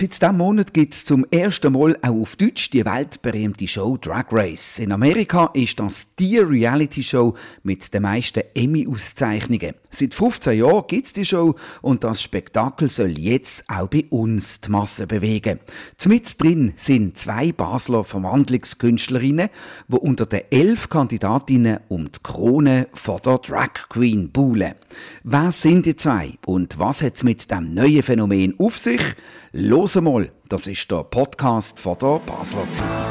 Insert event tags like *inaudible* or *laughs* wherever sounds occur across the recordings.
Seit diesem Monat gibt es zum ersten Mal auch auf Deutsch die weltberühmte Show Drag Race. In Amerika ist das die Reality-Show mit den meisten Emmy-Auszeichnungen. Seit 15 Jahren gibt es die Show und das Spektakel soll jetzt auch bei uns die Masse bewegen. Zumindest drin sind zwei Basler Verwandlungskünstlerinnen, die unter den elf Kandidatinnen um die Krone vor der Drag Queen buhlen. Wer sind die zwei und was hat es mit dem neuen Phänomen auf sich? Los mal, das ist der Podcast von der Basler Zeitung.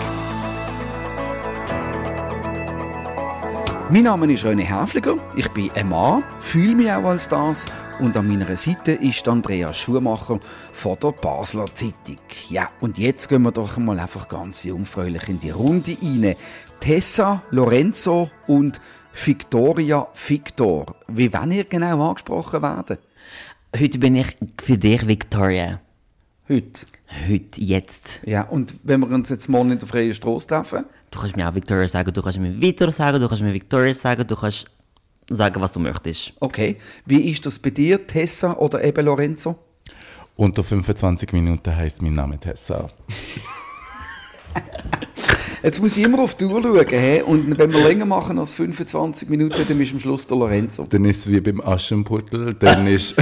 Mein Name ist René Häfliger, ich bin ein Mann, fühle mich auch als das und an meiner Seite ist Andrea Schumacher von der Basler Zeitung. Ja, und jetzt gehen wir doch mal einfach ganz jungfräulich in die Runde rein. Tessa, Lorenzo und Victoria Victor. Wie wollen ihr genau angesprochen werden? Heute bin ich für dich Victoria. Heute? Heute, jetzt. Ja, und wenn wir uns jetzt morgen in der freien Straße treffen? Du kannst mir auch Victoria sagen, du kannst mir Victor sagen, du kannst mir Victoria sagen, du kannst sagen, was du möchtest. Okay. Wie ist das bei dir, Tessa oder eben Lorenzo? Unter 25 Minuten heißt mein Name Tessa. *laughs* Jetzt muss ich immer auf die Uhr schauen. He? Und wenn wir länger machen als 25 Minuten, dann ist am Schluss der Lorenzo. Dann ist es wie beim Aschenputtel, dann *laughs* ist...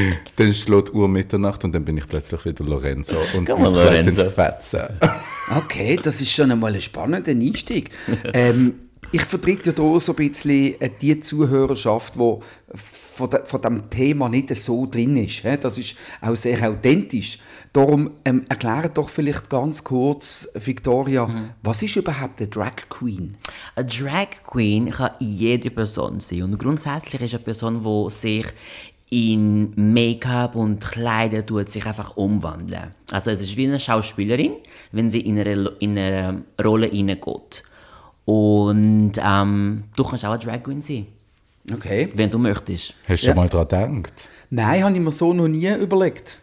*laughs* dann schlägt Uhr Mitternacht und dann bin ich plötzlich wieder Lorenzo. Und Komm mal, Lorenzo. Fetzen. *laughs* Okay, das ist schon einmal ein spannender Einstieg. Ähm, ich vertrete ja hier so ein bisschen äh, die Zuhörerschaft, die von, de, von dem Thema nicht so drin ist. Das ist auch sehr authentisch. Darum ähm, erkläre doch vielleicht ganz kurz, Victoria, was ist überhaupt eine Drag Queen? Eine Drag Queen kann jede Person sein. Und grundsätzlich ist eine Person, die sich in Make-up und Kleider tut, sich einfach umwandeln. Also es ist wie eine Schauspielerin, wenn sie in eine, in eine Rolle hineingeht. Und ähm, du kannst auch eine Drag Queen sein, Okay. wenn du möchtest. Hast du Ja. schon mal daran gedacht? Nein, habe ich mir so noch nie überlegt.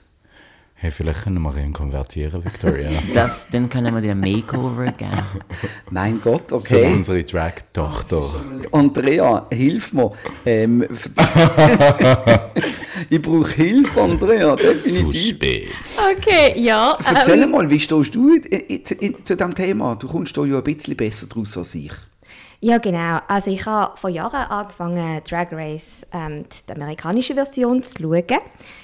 Hey, vielleicht können wir ihn konvertieren, Victoria. *laughs* Das, dann können wir dir ein Makeover geben. *laughs* Mein Gott, Für okay. unsere Drag-Tochter. Andrea, hilf mir. Ähm, *laughs* ich brauche Hilfe, Andrea, Zu definitiv. spät. Okay, ja. Erzähl Ähm, mal, wie stehst du in, in, zu- in, zu diesem Thema? Du kommst da ja ein bisschen besser draus als ich. Ja, genau. Also ich habe vor Jahren angefangen, Drag Race, ähm, die amerikanische Version zu schauen.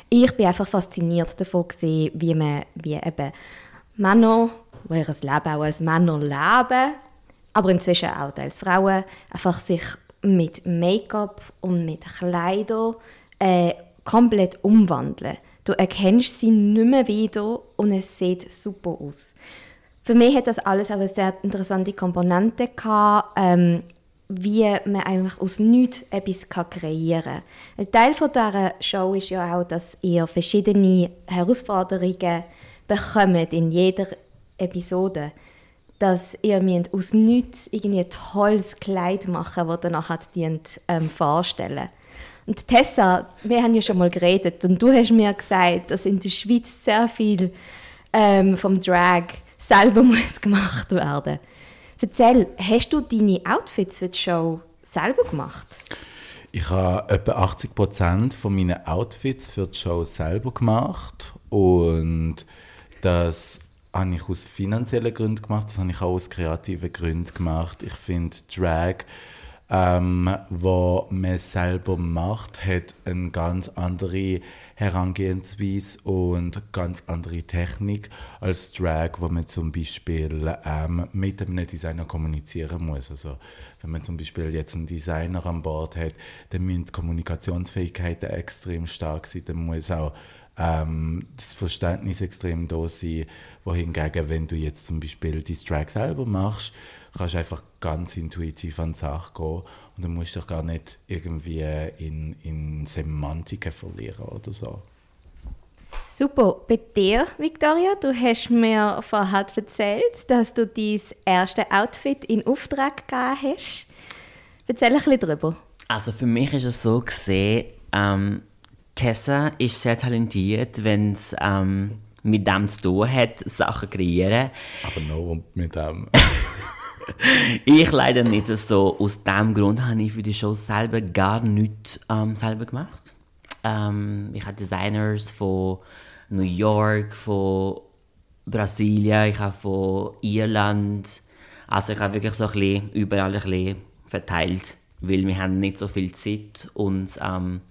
Ich bin einfach fasziniert davon, gewesen, wie man, wie eben Männer, die ihr Leben auch als Männer leben, aber inzwischen auch als Frauen, einfach sich mit Make-up und mit Kleidern äh, komplett umwandeln. Du erkennst sie nicht mehr wieder und es sieht super aus. Für mich hat das alles auch eine sehr interessante Komponente gehabt, ähm, wie man einfach aus nichts etwas kann kreieren kann. Ein Teil von dieser Show ist ja auch, dass ihr verschiedene Herausforderungen bekommt in jeder Episode. Dass ihr müsst aus nichts irgendwie ein tolles Kleid machen das ihr nachher dient, ähm, vorstellen Und Tessa, wir haben ja schon mal geredet und du hast mir gesagt, dass in der Schweiz sehr viel ähm, vom Drag selber *laughs* muss gemacht werden. Erzähl, hast du deine Outfits für die Show selber gemacht? Ich habe etwa 80% von meinen Outfits für die Show selber gemacht und das habe ich aus finanziellen Gründen gemacht, das habe ich auch aus kreativen Gründen gemacht. Ich finde Drag, ähm, wo man selber macht, hat eine ganz andere Herangehensweise und ganz andere Technik als Drag, wo man zum Beispiel ähm, mit einem Designer kommunizieren muss. Also wenn man zum Beispiel jetzt einen Designer an Bord hat, dann müssen die Kommunikationsfähigkeiten extrem stark sein, dann muss auch ähm, das Verständnis extrem da sein, wohingegen, wenn du jetzt zum Beispiel die Drag selber machst, kannst einfach ganz intuitiv an die Sache gehen und dann musst du dich gar nicht irgendwie in, in Semantiken verlieren oder so. Super. Bei dir, Victoria, du hast mir vorher erzählt, dass du dein erste Outfit in Auftrag gegeben hast. Erzähl ein bisschen darüber. Also für mich ist es so gesehen, ähm, Tessa ist sehr talentiert, wenn es ähm, mit dem zu tun hat, Sachen kreieren. Aber nur mit dem. *laughs* Ich leider nicht so. Aus diesem Grund habe ich für die Show selber gar nichts ähm, selber gemacht. Ähm, ich habe Designers von New York, von Brasilien, ich habe von Irland. Also ich habe wirklich so ein bisschen überall ein bisschen verteilt, weil wir haben nicht so viel Zeit und ähm,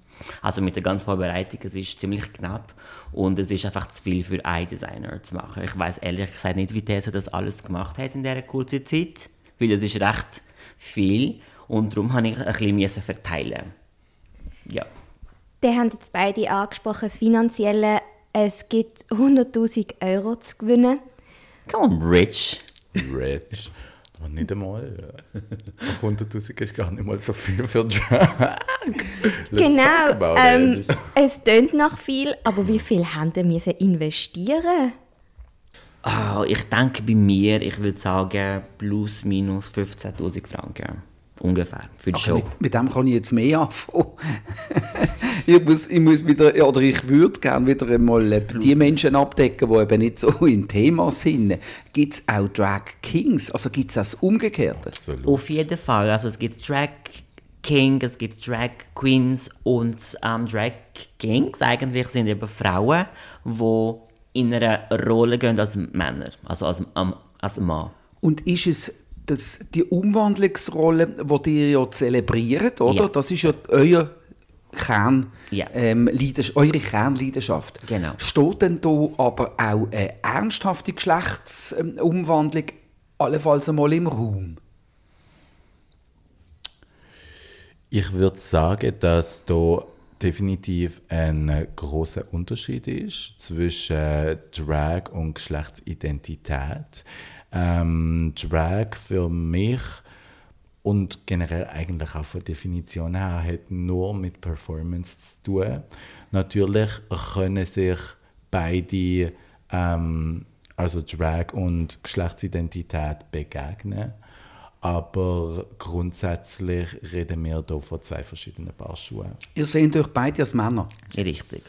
also mit der ganzen Vorbereitung, es ist ziemlich knapp und es ist einfach zu viel für einen Designer zu machen. Ich weiß ehrlich gesagt nicht, wie Tessa das alles gemacht hat in dieser kurzen Zeit, weil es ist recht viel und darum habe ich ein bisschen verteilen. Ja. Die haben jetzt beide angesprochen, das Finanzielle. Es gibt 100'000 Euro zu gewinnen. Come on, Rich. Rich. Aber nicht einmal. Ja. 100'000 ist gar nicht mal so viel für Drag. genau. Ähm, es tönt nach viel, aber wie viel haben müssen investieren? Oh, ich denke bei mir, ich würde sagen, plus minus 15'000 Franken. Ungefähr, für die Show. Mit, mit, dem kann ich jetzt mehr anfangen. *laughs* ich, muss, ich muss wieder, oder ich würde gerne wieder einmal äh, die Menschen abdecken, die eben nicht so *laughs* im Thema sind. Gibt es auch Drag Kings? Also gibt es das Umgekehrte? Absolut. Auf jeden Fall. Also es gibt Drag King, es gibt Drag Queens und ähm, Drag Kings eigentlich sind eben Frauen, die in einer Rolle gehen als Männer, also als, ähm, als Mann. Und ist es das, die Umwandlungsrolle, die ihr ja zelebriert, oder? Ja. Das ist ja euer Kern, ja. ähm, eure Kernleidenschaft. Genau. Steht denn da aber auch eine ernsthafte Geschlechtsumwandlung allenfalls einmal im Raum? Ich würde sagen, dass da definitiv ein großer Unterschied ist zwischen Drag und Geschlechtsidentität ähm, Drag für mich und generell eigentlich auch von Definition her hat nur mit Performance zu tun. Natürlich können sich beide, ähm, also Drag und Geschlechtsidentität, begegnen. Aber grundsätzlich reden wir hier von zwei verschiedenen Paar Schuhe. Ihr seht euch beide als Männer. Richtig.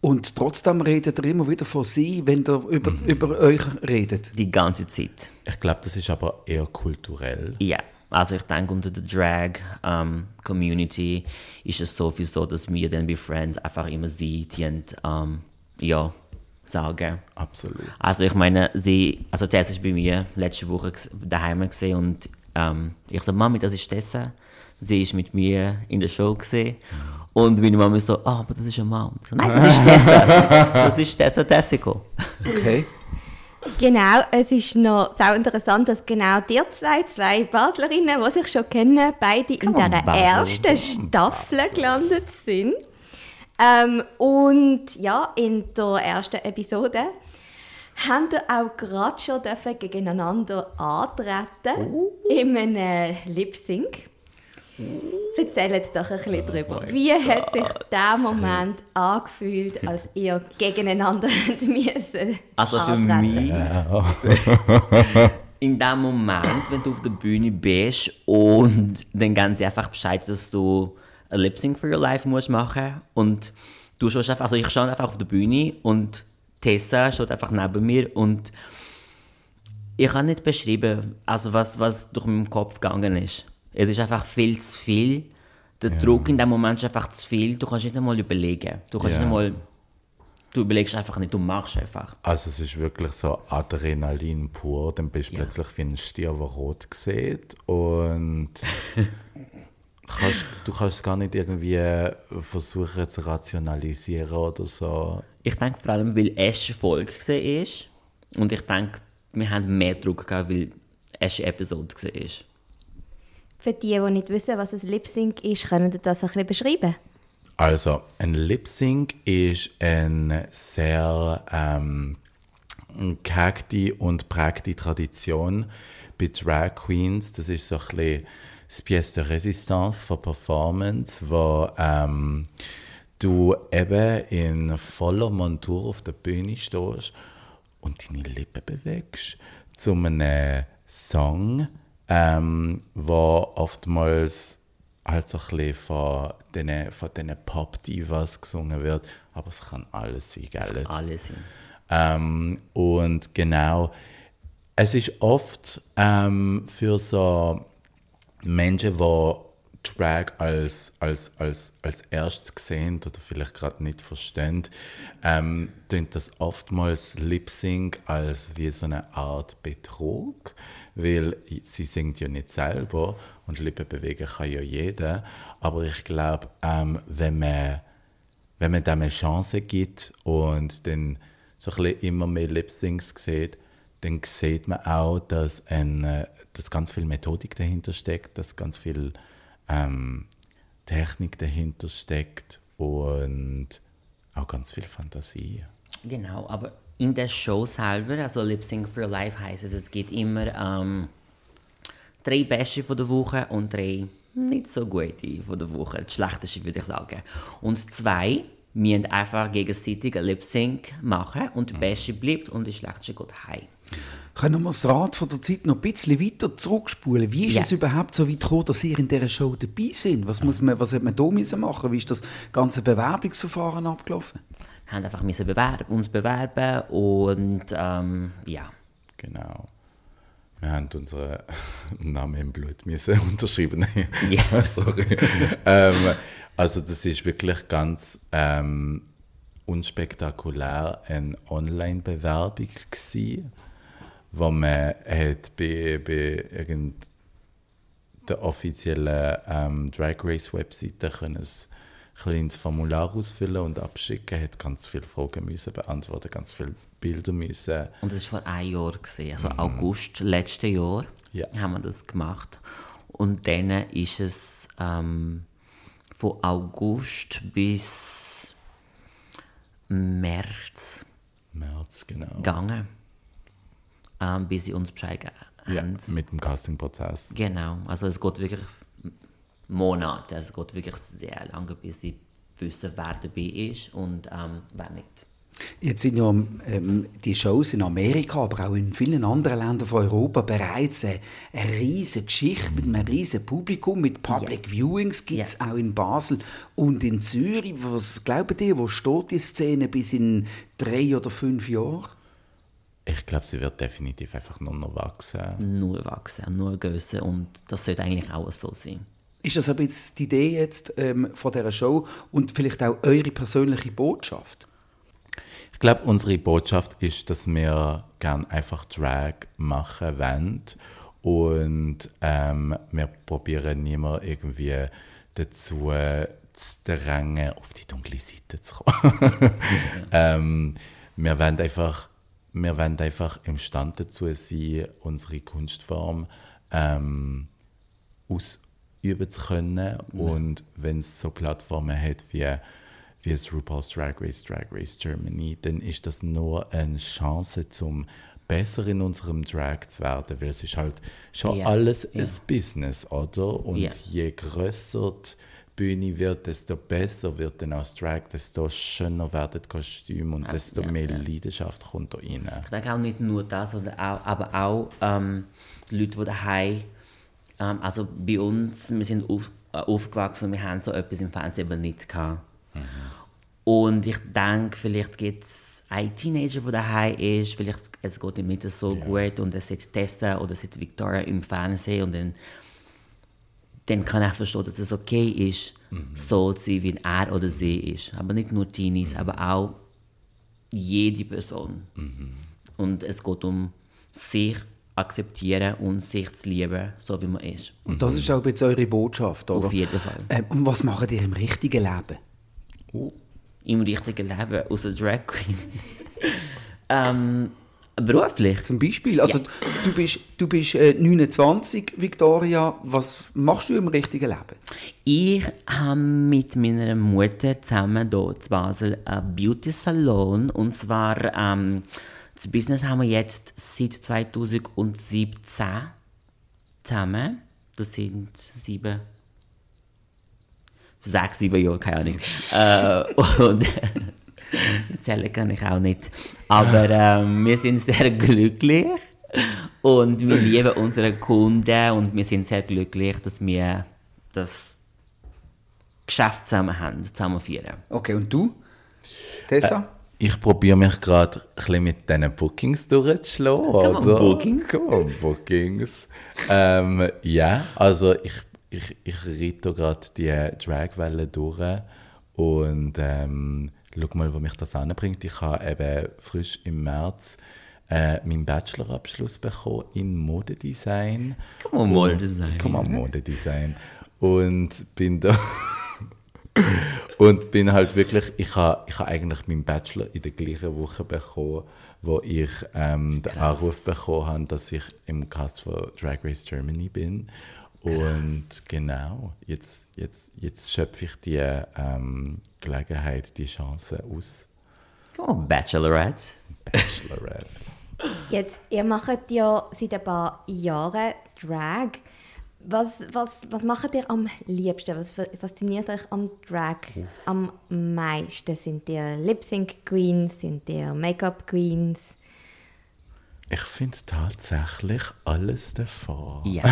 Und trotzdem redet ihr immer wieder von sie, wenn ihr über, mhm. über euch redet. Die ganze Zeit. Ich glaube, das ist aber eher kulturell. Ja. Also ich denke, unter der Drag-Community um, ist es sowieso, dass wir dann bei Friends einfach immer sie, die um, ja, sagen. Absolut. Also ich meine, sie, also Tess ist bei mir letzte Woche daheim gesehen und um, ich so, Mami, das ist Tessa. Sie ist mit mir in der Show gesehen. Mhm. Und meine Mama so, ah, oh, aber das ist ein Mann. So, Nein, das ist *laughs* Tessa. das ist Tessa Tessico. Okay. Genau, es ist noch sehr interessant, dass genau die zwei, zwei Baslerinnen, die sich schon kennen, beide in dieser ersten Staffel gelandet sind. Ähm, und ja, in der ersten Episode haben wir auch gerade schon gegeneinander antreten oh. in einem Lip-Sync. Erzählt doch ein bisschen oh darüber. Wie hat sich dieser Moment angefühlt, als *laughs* ihr gegeneinander *laughs* müssen? Also für mich, *laughs* in dem Moment, wenn du auf der Bühne bist und dann geben sie einfach Bescheid, dass du ein Lip Sync for Your Life musst machen und du schaust einfach, also ich stand einfach auf der Bühne und Tessa steht einfach neben mir und ich kann nicht beschreiben, also was, was durch meinen Kopf gegangen ist. Es ist einfach viel zu viel. Der ja. Druck in dem Moment ist einfach zu viel. Du kannst nicht einmal überlegen. Du kannst ja. nicht einmal. Du überlegst einfach nicht, du machst einfach. Also es ist wirklich so Adrenalin pur. Dann bist du ja. plötzlich wie ein Stier, der rot sieht. Und *laughs* kannst, du kannst gar nicht irgendwie versuchen zu rationalisieren oder so. Ich denke vor allem, weil Ash Folge gesehen ist. Und ich denke, wir haben mehr Druck gehabt, weil Ash Episode ist. Für die, die nicht wissen, was ein Lip Sync ist, können Sie das ein bisschen beschreiben? Also, ein Lip Sync ist eine sehr ähm, gehegte und prägte Tradition bei Drag Queens. Das ist so ein bisschen das Pièce de Résistance von Performance, wo ähm, du eben in voller Montur auf der Bühne stehst und deine Lippen bewegst zu einem Song, ähm, wo oftmals halt so ein bisschen von diesen, von diesen Pop-Divas gesungen wird, aber es kann alles sein, gell? Es kann alles sein. Ähm, und genau, es ist oft ähm, für so Menschen, die Drag als, als, als, als erstes gesehen oder vielleicht gerade nicht verstehen, ähm, tönt das oftmals Lip Sync als wie so eine Art Betrug, weil sie singt ja nicht selber und Lippen bewegen kann ja jeder. Aber ich glaube, ähm, wenn man wenn man dem eine Chance gibt und dann so ein bisschen immer mehr Lip Syncs sieht, dann sieht man auch, dass, ein, äh, dass ganz viel Methodik dahinter steckt, dass ganz viel ähm, Technik dahinter steckt und auch ganz viel Fantasie. Genau, aber in der Show selber, also Lip Sync for Life heißt es, es gibt immer ähm, drei Beste von der Woche und drei nicht so gute von der Woche. Das schlechteste würde ich sagen. Und zwei müssen einfach gegenseitig ein Lip Sync machen und der Beste bleibt und der Schlechteste geht heim. Können wir das Rad von der Zeit noch ein bisschen weiter zurückspulen? Wie ist Ja. es überhaupt so weit gekommen, dass ihr in dieser Show dabei sind? Was, muss man, was hat man da müssen machen? Wie ist das ganze Bewerbungsverfahren abgelaufen? Wir haben einfach müssen bewerben, uns bewerben und ähm, ja. Genau. Wir haben unseren *laughs* Namen im Blut müssen *laughs* unterschreiben. Ja. *laughs* Sorry. ähm, also das ist wirklich ganz ähm, unspektakulär eine Online-Bewerbung gewesen, wo man hat bei, bei irgend der offiziellen ähm, Drag Race Webseite können ein kleines Formular ausfüllen und abschicken, hat ganz viele Fragen müssen beantworten, ganz viele Bilder müssen Und das war vor einem Jahr, gewesen, also August letzten Jahr Ja. haben wir das gemacht. Und dann ist es ähm, von August bis März März, genau. gegangen, ähm, bis sie uns Bescheid gegeben Ja, haben. mit dem Castingprozess. Genau, also es geht wirklich Monate, also es geht wirklich sehr lange, bis sie wissen, wer dabei ist und ähm, wer nicht. Jetzt sind ja ähm, die Shows in Amerika, aber auch in vielen anderen Ländern von Europa bereits eine, eine riesige Geschichte mit einem riesigen Publikum, mit Public Viewings gibt es auch in Basel und in Zürich. Was glaubt ihr, wo steht die Szene bis in drei oder fünf Jahren? Ich glaube, sie wird definitiv einfach nur noch wachsen. Nur wachsen, nur größer und das sollte eigentlich auch so sein. Ist das aber jetzt die Idee jetzt ähm, von dieser Show und vielleicht auch eure persönliche Botschaft? Ich glaube, unsere Botschaft ist, dass wir gern einfach Drag machen wollen und ähm, wir probieren niemand irgendwie dazu zu drängen, auf die dunkle Seite zu kommen. *laughs* ähm, wir wollen einfach, wir wollen einfach imstande dazu sein, unsere Kunstform ähm, ausüben zu können. Und wenn es so Plattformen hat wie, wie das RuPaul's Drag Race, Drag Race Germany, dann ist das nur eine Chance, zum besser in unserem Drag zu werden, weil es ist halt schon Ja, alles ja. ein Business, oder? Und Ja. je größer die Bühne wird, desto besser wird dann auch das Drag, desto schöner werden die Kostüme und desto ja, mehr ja. Leidenschaft kommt da rein. Ich denke auch nicht nur das, sondern auch, aber auch ähm, Leute, die daheim, ähm, also bei uns, wir sind auf, äh, aufgewachsen und wir haben so etwas im Fernsehen eben nicht gehabt. Und ich denke, vielleicht gibt es einen Teenager, der daheim ist, vielleicht es geht ihm nicht so gut und er sieht Tessa oder sieht Victoria im Fernsehen und dann, dann kann er verstehen, dass es okay ist, so zu sein, wie er oder sie ist. Aber nicht nur Teenies, aber auch jede Person. Und es geht um sich akzeptieren und sich zu lieben, so wie man ist. Und das ist auch jetzt eure Botschaft, oder? Auf jeden Fall. Ähm, und was macht ihr im richtigen Leben? Im richtigen Leben, aus der Drag Queen. *laughs* ähm, beruflich. Zum Beispiel, also du bist, du bist äh, 29, Victoria. Was machst du im richtigen Leben? Ich habe mit meiner Mutter zusammen hier in Basel einen Beauty Salon. Und zwar, ähm, das Business haben wir jetzt seit 2017 zusammen. Das sind sieben, sechs, sieben Jahre, keine Ahnung. äh, *laughs* und *laughs* zählen kann ich auch nicht. Aber ähm, wir sind sehr glücklich. Und wir lieben unsere Kunden und wir sind sehr glücklich, dass wir das Geschäft zusammen haben, zusammen führen. Okay, und du? Tessa? Ich probiere mich gerade ein bisschen mit diesen Bookings durchzuschlagen. on? Bookings. Come on, Bookings. ähm, ja, also ich, ich, ich reite gerade die Dragwelle durch und ähm, schau mal, wo mich das anbringt. Ich habe eben frisch im März äh, meinen Bachelorabschluss bekommen in Modedesign. Komm on, Modedesign. Komm on, Modedesign. Und bin da... *laughs* und bin halt wirklich, ich habe ich ha eigentlich meinen Bachelor in der gleichen Woche bekommen, wo ich ähm, den Anruf bekommen habe, dass ich im Cast von Drag Race Germany bin. Und genau, jetzt, jetzt, jetzt schöpfe ich die ähm, Gelegenheit, die Chance aus. Komm on, Bachelorette. Bachelorette. *laughs* Jetzt, ihr macht ja seit ein paar Jahren Drag. Was, was, was macht ihr am liebsten? Was fasziniert euch am Drag am meisten? Sind ihr Lip-Sync-Queens? Sind ihr Make-up-Queens? Ich finde tatsächlich alles davon. Ja.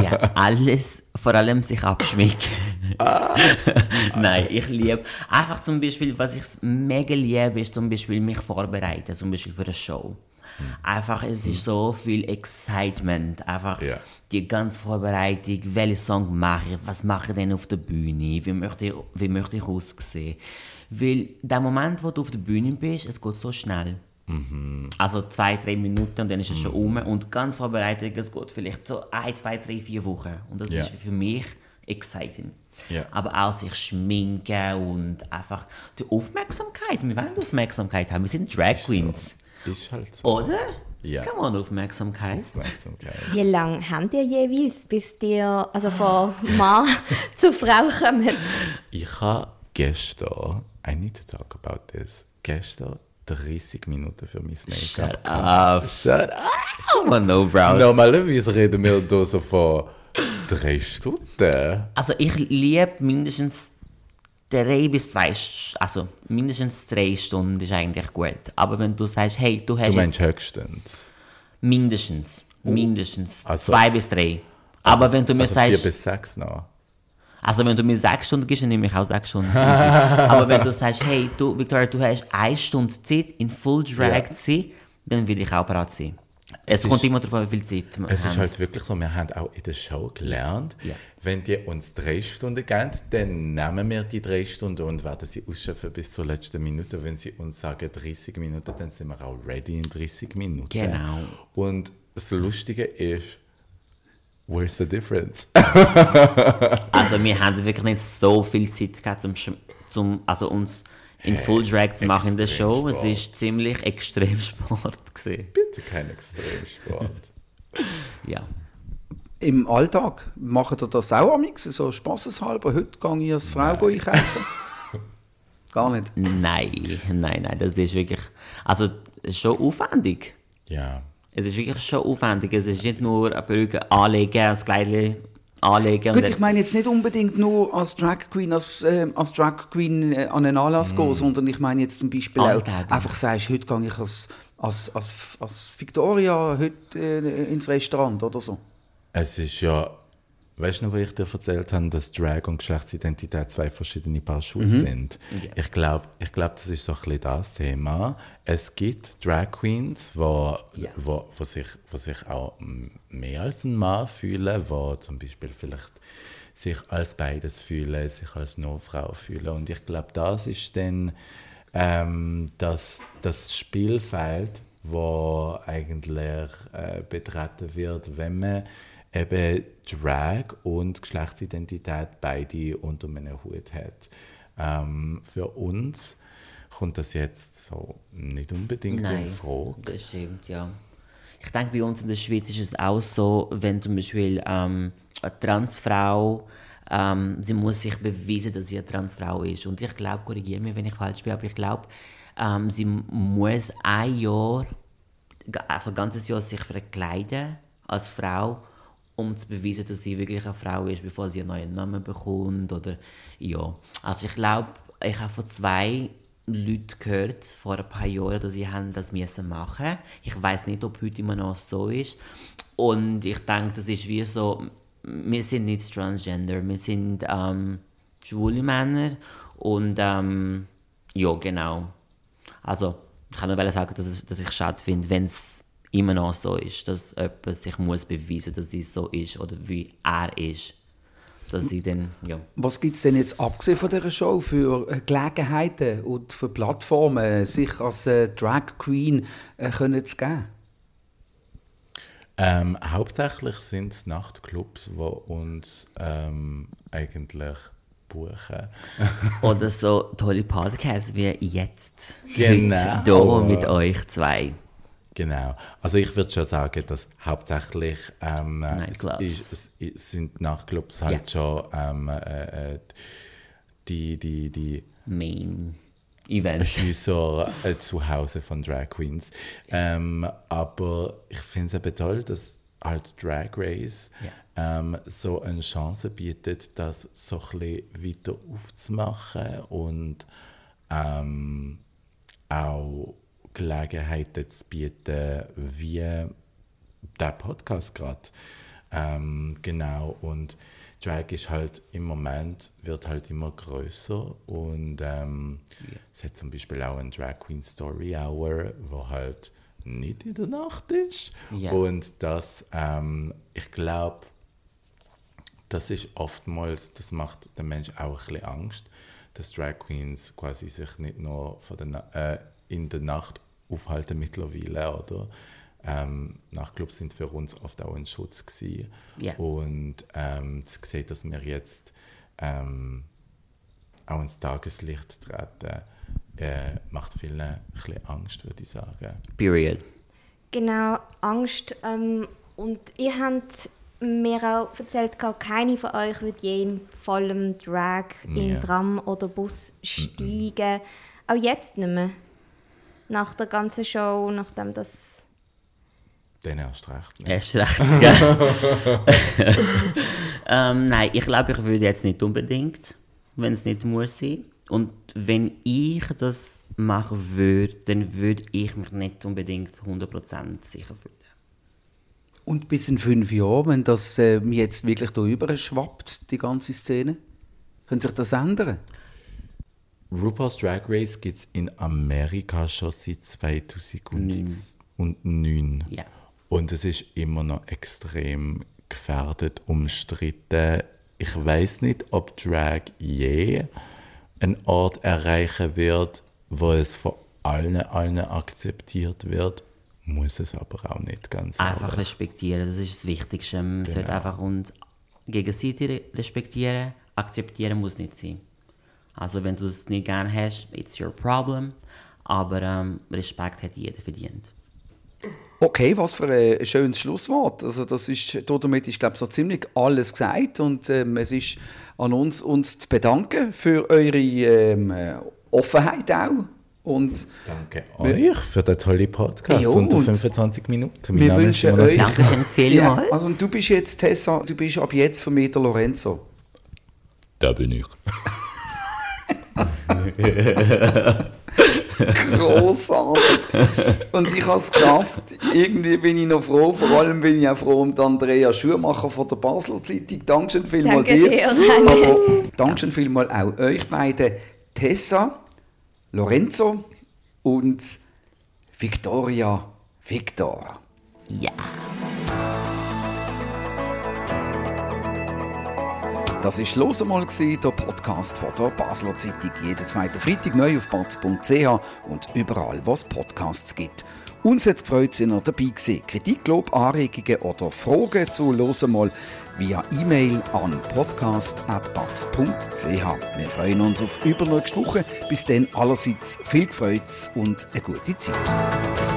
ja, alles, vor allem sich abschminken. Ah. *laughs* Nein, ich liebe, einfach zum Beispiel, was ich mega liebe, ist zum Beispiel mich vorbereiten, zum Beispiel für eine Show. Einfach, es ist so viel Excitement. Einfach Ja. die ganze Vorbereitung. Welchen Song mache ich? Was mache ich denn auf der Bühne? Wie möchte ich, wie möchte ich aussehen? Weil der Moment, wo du auf der Bühne bist, es geht so schnell. Also zwei, drei Minuten und dann ist es schon um. Und ganz Vorbereitung, es geht vielleicht so ein, zwei, drei, vier Wochen. Und das Ja. ist für mich exciting. Ja. Aber auch sich schminken und einfach die Aufmerksamkeit. Wir wollen Aufmerksamkeit haben. Wir sind Drag Queens. Ist halt so. Oder? Ja. Come on, Aufmerksamkeit. Aufmerksamkeit. Wie lange habt ihr jeweils, bis ihr also von Mann *laughs* zu Frau kommt? Ich habe gestern, I need to talk about this, gestern 30 Minuten für mein Make-up. Shut up. Shut up. On, no brows. Normalerweise reden wir hier so von drei Stunden. Also ich liebe mindestens drei bis zwei, St- also mindestens drei Stunden ist eigentlich gut. Aber wenn du sagst, hey, du hast Du meinst höchstens. mindestens, mindestens Also- zwei bis drei. Aber wenn du mir also vier sagst, bis sechs noch. Also wenn du mir sechs Stunden gibst, dann nehme ich auch sechs Stunden. *laughs* Aber wenn du sagst, hey, du, Victoria, du hast eine Stunde Zeit, in Full Drag Ja. zu sein, dann will ich auch bereit sein. Es, Es kommt ist- immer darauf an, wie viel Zeit wir Es haben. ist halt wirklich so, wir haben auch in der Show gelernt, Ja. wenn die uns drei Stunden geben, dann nehmen wir die drei Stunden und werden sie ausschöpfen bis zur letzten Minute. Wenn sie uns sagen 30 Minuten, dann sind wir auch ready in 30 Minuten. Genau. Und das Lustige ist, where's the difference? *laughs* Also wir haben wirklich nicht so viel Zeit gehabt, um, zum, also uns in Full Drag zu machen in der Show. Es ist ziemlich Extremsport *laughs* gewesen. Bitte kein Extremsport. *laughs* Ja. Im Alltag macht ihr das auch amix, so spaßeshalber? Heute gehe ich als Frau einkaufen. Gar nicht. Nein, nein, nein, das ist wirklich, also es ist schon aufwendig. ja. Es ist wirklich schon aufwendig. Es ist nicht nur eine Perücke anlegen, das Kleidchen anlegen Gut, ich meine jetzt nicht unbedingt nur als Drag Queen, als, ähm, als Drag Queen äh, an einen Anlass gehen, sondern ich meine jetzt zum Beispiel auch einfach sagst, heute gehe ich als, als, als, als Victoria heute, äh, ins Restaurant oder so. Es ist ja, weißt du noch, wo ich dir erzählt habe, dass Drag und Geschlechtsidentität zwei verschiedene Paar Schuhe sind? Ich glaube, ich glaub, das ist so ein bisschen das Thema. Es gibt Drag Queens, wo, Ja. wo, wo, sich, wo sich auch mehr als ein Mann fühlen, wo zum Beispiel vielleicht sich als beides fühlen, sich als nur Frau fühlen. Und ich glaube, das ist dann ähm, das, das Spielfeld, wo eigentlich äh, betreten wird, wenn man eben Drag und Geschlechtsidentität beide unter einem Hut hat. Ähm, für uns kommt das jetzt so nicht unbedingt in Nein, Frage. das stimmt, ja. Ich denke, bei uns in der Schweiz ist es auch so, wenn zum Beispiel ähm, eine Transfrau, ähm, sie muss sich beweisen, dass sie eine Transfrau ist. Und ich glaube, korrigiere mich, wenn ich falsch bin, aber ich glaube, ähm, sie muss ein Jahr, also ein ganzes Jahr sich verkleiden als Frau, um zu beweisen, dass sie wirklich eine Frau ist, bevor sie einen neuen Namen bekommt. Oder, ja. Also ich glaube, ich habe von zwei Leuten gehört, vor ein paar Jahren, dass sie das machen Ich weiß nicht, ob heute immer noch so ist. Und ich denke, das ist wie so, wir sind nicht transgender, wir sind ähm, schwule Männer und ähm, ja, genau. Also, ich kann nur sagen, dass, es, ich schade finde, wenn es immer noch so ist, dass jemand sich muss beweisen dass es so ist oder wie er ist. Dass sie dann, ja. Was gibt es denn jetzt, abgesehen von dieser Show, für äh, Gelegenheiten und für Plattformen, sich als äh, Drag Queen äh, können zu geben? Ähm, hauptsächlich sind es Nachtclubs, die uns ähm, eigentlich buchen. *laughs* Oder so tolle Podcasts wie jetzt. Genau. Heute hier mit euch zwei. Genau. Also ich würde schon sagen, dass hauptsächlich ähm, Nightclubs. ist, ist, sind Nachtclubs halt schon ähm, äh, äh, die, die, die Main Event. *laughs* Häuser äh, zu Hause von Drag Queens. Ähm, aber ich finde es eben toll, dass halt Drag Race ähm, so eine Chance bietet, das so ein bisschen weiter aufzumachen und ähm, auch Gelegenheiten zu bieten, wie der Podcast gerade. Ähm, genau, und Drag ist halt im Moment, wird halt immer größer und ähm, es hat zum Beispiel auch ein Drag Queen Story Hour, wo halt nicht in der Nacht ist. Ja. Und das, ähm, ich glaube, das ist oftmals, das macht den Menschen auch ein bisschen Angst, dass Drag Queens quasi sich nicht nur von der, Na- äh, in der Nacht aufhalten mittlerweile, oder? Ähm, Nachtclubs sind für uns oft auch ein Schutz gewesen. Ja. Und ähm, zu sehen, dass wir jetzt ähm, auch ins Tageslicht treten, äh, macht vielen ein bisschen Angst, würde ich sagen. Period. Genau, Angst. Ähm, und ihr habt mir auch erzählt, keine von euch wird je in vollem Drag Nie. in Tram oder Bus steigen. Auch jetzt nicht mehr. Nach der ganzen Show, nachdem das... Dann erst recht nicht. Erst recht, gell? *laughs* ähm, nein, ich glaube, ich würde jetzt nicht unbedingt, wenn es nicht muss sein. Und wenn ich das machen würde, dann würde ich mich nicht unbedingt 100% sicher fühlen. Und bis in fünf Jahren, wenn das äh, jetzt wirklich da rüber schwappt, die ganze Szene, könnte sich das ändern? RuPaul's Drag Race gibt es in Amerika schon seit 2009. Ja. Und es ist immer noch extrem gefährdet, umstritten. Ich weiß nicht, ob Drag je einen Ort erreichen wird, wo es von allen, allen akzeptiert wird. Muss es aber auch nicht ganz. Einfach ehrlich. respektieren, das ist das Wichtigste. Man sollte Genau. einfach uns gegenseitig respektieren. Akzeptieren muss nicht sein. Also wenn du es nicht gerne hast, it's your problem. Aber ähm, Respekt hat jeder verdient. Okay, was für ein schönes Schlusswort. Also das ist, damit ist, glaube ich, so ziemlich alles gesagt und ähm, es ist an uns, uns zu bedanken für eure ähm, äh, Offenheit auch. Und Danke euch für den tollen Podcast Ja, unter und 25 Minuten. wir Name ist wünschen noch euch... Dankeschön vielmals. Ja, also und du bist jetzt, Tessa, du bist ab jetzt für mich der Lorenzo. Da bin ich. *laughs* Grossartig. Und ich habe es geschafft. Irgendwie bin ich noch froh. Vor allem bin ich auch froh um Andrea Schumacher von der Basler Zeitung. Dankeschön vielmals Danke dir. dir, danke. Aber Dankeschön vielmals auch euch beiden. Tessa, Lorenzo und Victoria Victor. Ja. Das war «Los einmal», der Podcast von der Basler Zeitung. Jeden zweiten Freitag neu auf batz.ch und überall, wo es Podcasts gibt. Uns hat es gefreut, sind ihr dabei gewesen. Kritik, Lob, Anregungen oder Fragen zu «Los einmal» via E-Mail an podcast.batz.ch. Wir freuen uns auf übernächste Woche. Bis dann allerseits viel Freude und eine gute Zeit.